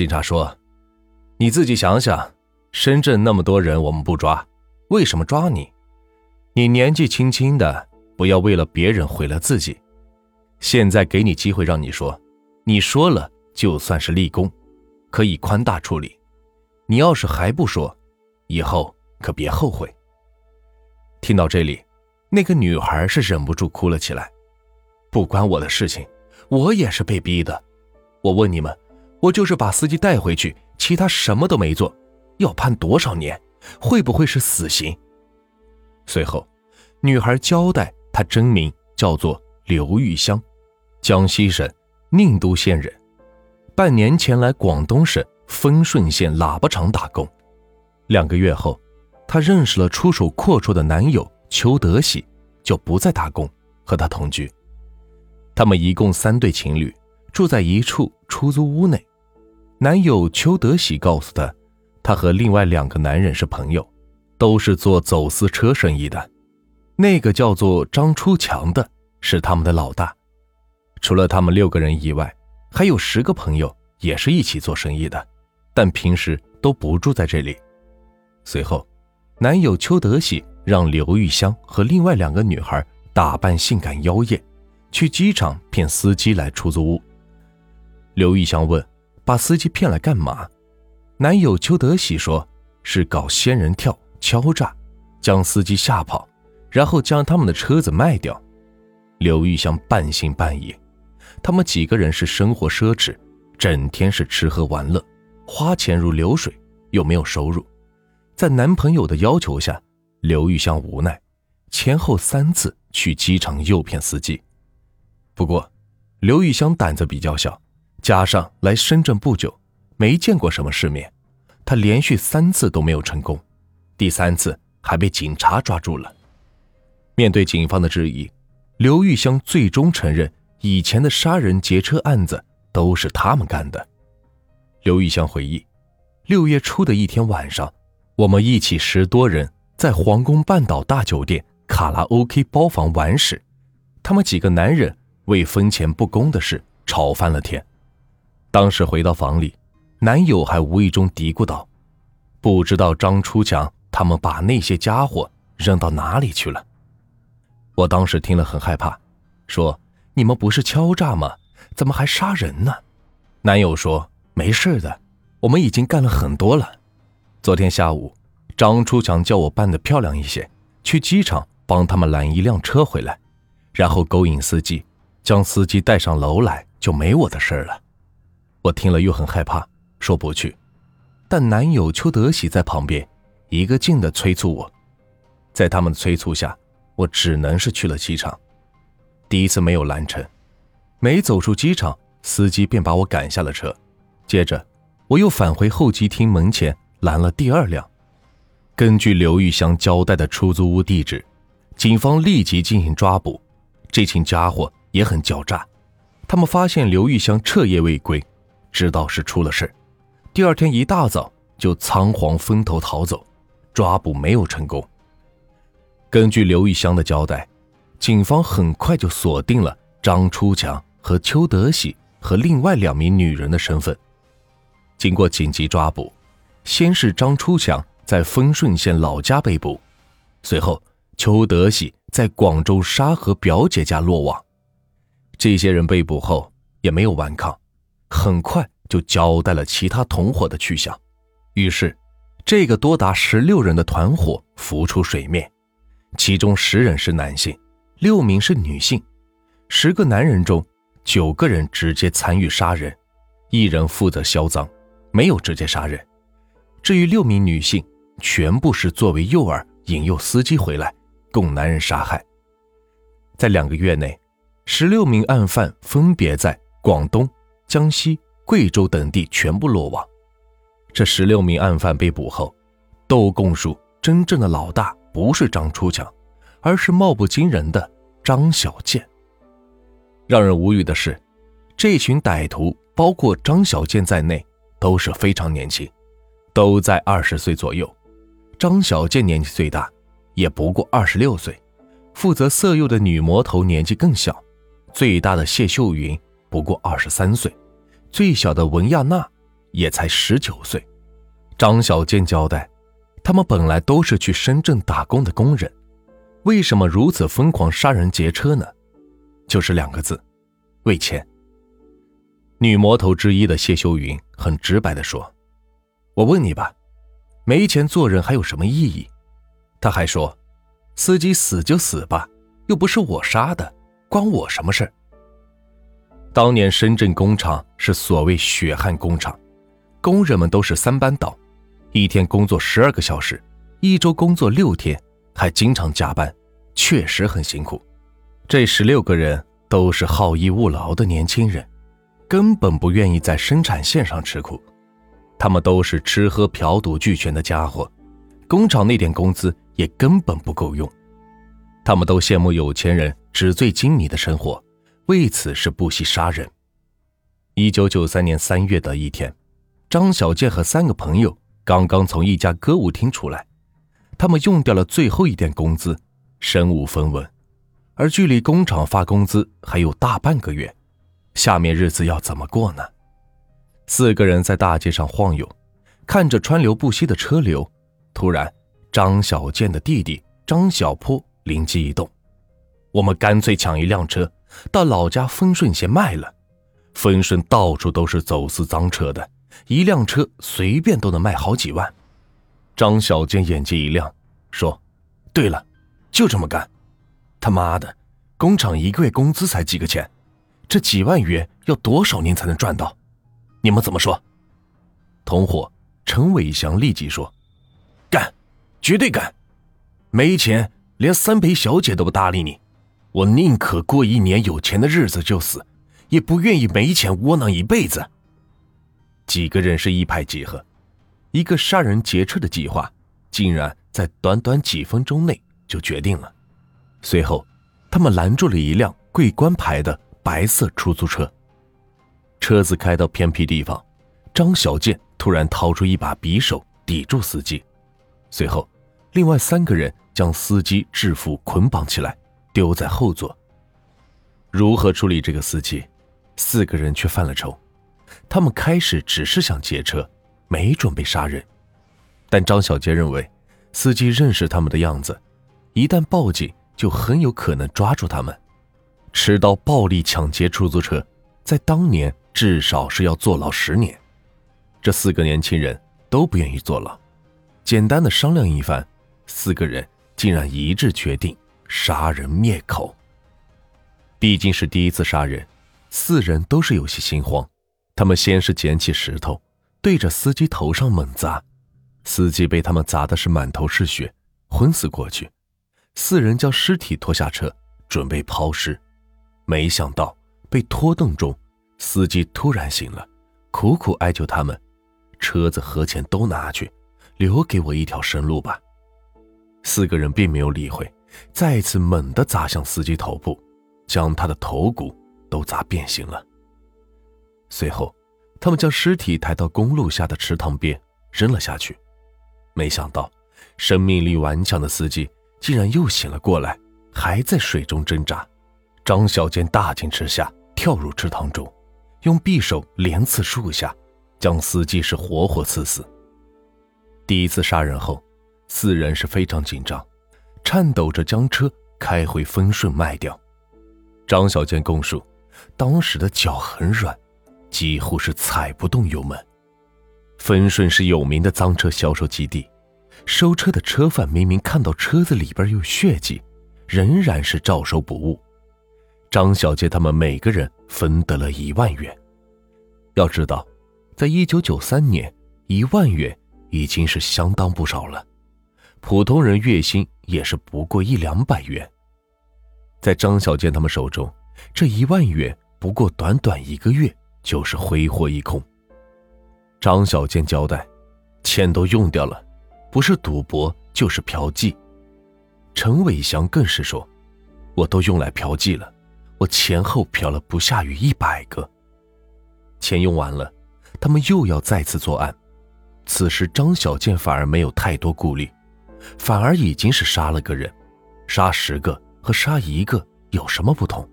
警察说：“你自己想想，深圳那么多人，我们不抓，为什么抓你？你年纪轻轻的，不要为了别人毁了自己。现在给你机会让你说，你说了就算是立功，可以宽大处理。你要是还不说，以后可别后悔。”听到这里，那个女孩是忍不住哭了起来。不关我的事情，我也是被逼的。我问你们。我就是把司机带回去，其他什么都没做，要判多少年？会不会是死刑？随后，女孩交代，她真名叫做刘玉香，江西省宁都县人，半年前来广东省丰顺县喇叭厂打工。两个月后，她认识了出手阔绰的男友邱德喜，就不再打工，和他同居。他们一共三对情侣，住在一处出租屋内。男友邱德喜告诉他，他和另外两个男人是朋友，都是做走私车生意的。那个叫做张初强的是他们的老大。除了他们六个人以外，还有十个朋友也是一起做生意的，但平时都不住在这里。随后，男友邱德喜让刘玉香和另外两个女孩打扮性感妖艳，去机场骗司机来出租屋。刘玉香问。把司机骗来干嘛？男友邱德喜说是搞仙人跳、敲诈，将司机吓跑，然后将他们的车子卖掉。刘玉香半信半疑，他们几个人是生活奢侈，整天是吃喝玩乐，花钱如流水，又没有收入。在男朋友的要求下，刘玉香无奈，前后三次去机场诱骗司机。不过，刘玉香胆子比较小。加上来深圳不久，没见过什么世面，他连续三次都没有成功，第三次还被警察抓住了。面对警方的质疑，刘玉香最终承认以前的杀人劫车案子都是他们干的。刘玉香回忆，六月初的一天晚上，我们一起十多人在皇宫半岛大酒店卡拉 OK 包房玩时，他们几个男人为分钱不公的事吵翻了天。当时回到房里，男友还无意中嘀咕道：“不知道张初强他们把那些家伙扔到哪里去了。”我当时听了很害怕，说：“你们不是敲诈吗？怎么还杀人呢？”男友说：“没事的，我们已经干了很多了。昨天下午，张初强叫我扮得漂亮一些，去机场帮他们拦一辆车回来，然后勾引司机，将司机带上楼来，就没我的事了。”我听了又很害怕，说不去。但男友邱德喜在旁边，一个劲的催促我。在他们的催促下，我只能是去了机场。第一次没有拦成，没走出机场，司机便把我赶下了车。接着，我又返回候机厅门前拦了第二辆。根据刘玉香交代的出租屋地址，警方立即进行抓捕。这群家伙也很狡诈，他们发现刘玉香彻夜未归。知道是出了事，第二天一大早就仓皇分头逃走，抓捕没有成功。根据刘玉香的交代，警方很快就锁定了张初强和邱德喜和另外两名女人的身份。经过紧急抓捕，先是张初强在丰顺县老家被捕，随后邱德喜在广州沙河表姐家落网。这些人被捕后也没有顽抗。很快就交代了其他同伙的去向，于是，这个多达十六人的团伙浮出水面，其中十人是男性，六名是女性。十个男人中，九个人直接参与杀人，一人负责销赃，没有直接杀人。至于六名女性，全部是作为诱饵引诱司机回来，供男人杀害。在两个月内，十六名案犯分别在广东。江西、贵州等地全部落网。这十六名案犯被捕后，都供述真正的老大不是张初强，而是貌不惊人的张小建。让人无语的是，这群歹徒包括张小建在内都是非常年轻，都在二十岁左右。张小建年纪最大，也不过二十六岁。负责色诱的女魔头年纪更小，最大的谢秀云不过二十三岁。最小的文亚娜也才十九岁。张小健交代，他们本来都是去深圳打工的工人，为什么如此疯狂杀人劫车呢？就是两个字：为钱。女魔头之一的谢秀云很直白地说：“我问你吧，没钱做人还有什么意义？”他还说：“司机死就死吧，又不是我杀的，关我什么事？”当年深圳工厂是所谓血汗工厂，工人们都是三班倒，一天工作十二个小时，一周工作六天，还经常加班，确实很辛苦。这十六个人都是好逸恶劳的年轻人，根本不愿意在生产线上吃苦，他们都是吃喝嫖赌俱全的家伙，工厂那点工资也根本不够用，他们都羡慕有钱人纸醉金迷的生活。为此是不惜杀人。一九九三年三月的一天，张小健和三个朋友刚刚从一家歌舞厅出来，他们用掉了最后一点工资，身无分文，而距离工厂发工资还有大半个月，下面日子要怎么过呢？四个人在大街上晃悠，看着川流不息的车流，突然，张小健的弟弟张小坡灵机一动：“我们干脆抢一辆车。”到老家丰顺县卖了，丰顺到处都是走私赃车的，一辆车随便都能卖好几万。张小健眼睛一亮，说：“对了，就这么干。他妈的，工厂一个月工资才几个钱，这几万元要多少年才能赚到？你们怎么说？”同伙陈伟祥立即说：“干，绝对干！没钱，连三陪小姐都不搭理你。”我宁可过一年有钱的日子就死，也不愿意没钱窝囊一辈子。几个人是一拍即合，一个杀人劫车的计划，竟然在短短几分钟内就决定了。随后，他们拦住了一辆桂冠牌的白色出租车。车子开到偏僻地方，张小健突然掏出一把匕首抵住司机，随后，另外三个人将司机制服捆绑起来。丢在后座。如何处理这个司机？四个人却犯了愁。他们开始只是想劫车，没准备杀人。但张小杰认为，司机认识他们的样子，一旦报警，就很有可能抓住他们。持刀暴力抢劫出租车，在当年至少是要坐牢十年。这四个年轻人都不愿意坐牢。简单的商量一番，四个人竟然一致决定。杀人灭口。毕竟是第一次杀人，四人都是有些心慌。他们先是捡起石头，对着司机头上猛砸，司机被他们砸的是满头是血，昏死过去。四人将尸体拖下车，准备抛尸，没想到被拖动中，司机突然醒了，苦苦哀求他们：“车子和钱都拿去，留给我一条生路吧。”四个人并没有理会。再次猛地砸向司机头部，将他的头骨都砸变形了。随后，他们将尸体抬到公路下的池塘边扔了下去。没想到，生命力顽强的司机竟然又醒了过来，还在水中挣扎。张小健大惊之下跳入池塘中，用匕首连刺数下，将司机是活活刺死。第一次杀人后，四人是非常紧张。颤抖着将车开回丰顺卖掉。张小健供述，当时的脚很软，几乎是踩不动油门。丰顺是有名的赃车销售基地，收车的车贩明明看到车子里边有血迹，仍然是照收不误。张小健他们每个人分得了一万元。要知道，在一九九三年，一万元已经是相当不少了。普通人月薪也是不过一两百元，在张小健他们手中，这一万元不过短短一个月就是挥霍一空。张小健交代，钱都用掉了，不是赌博就是嫖妓。陈伟祥更是说，我都用来嫖妓了，我前后嫖了不下于一百个。钱用完了，他们又要再次作案。此时张小健反而没有太多顾虑。反而已经是杀了个人，杀十个和杀一个有什么不同？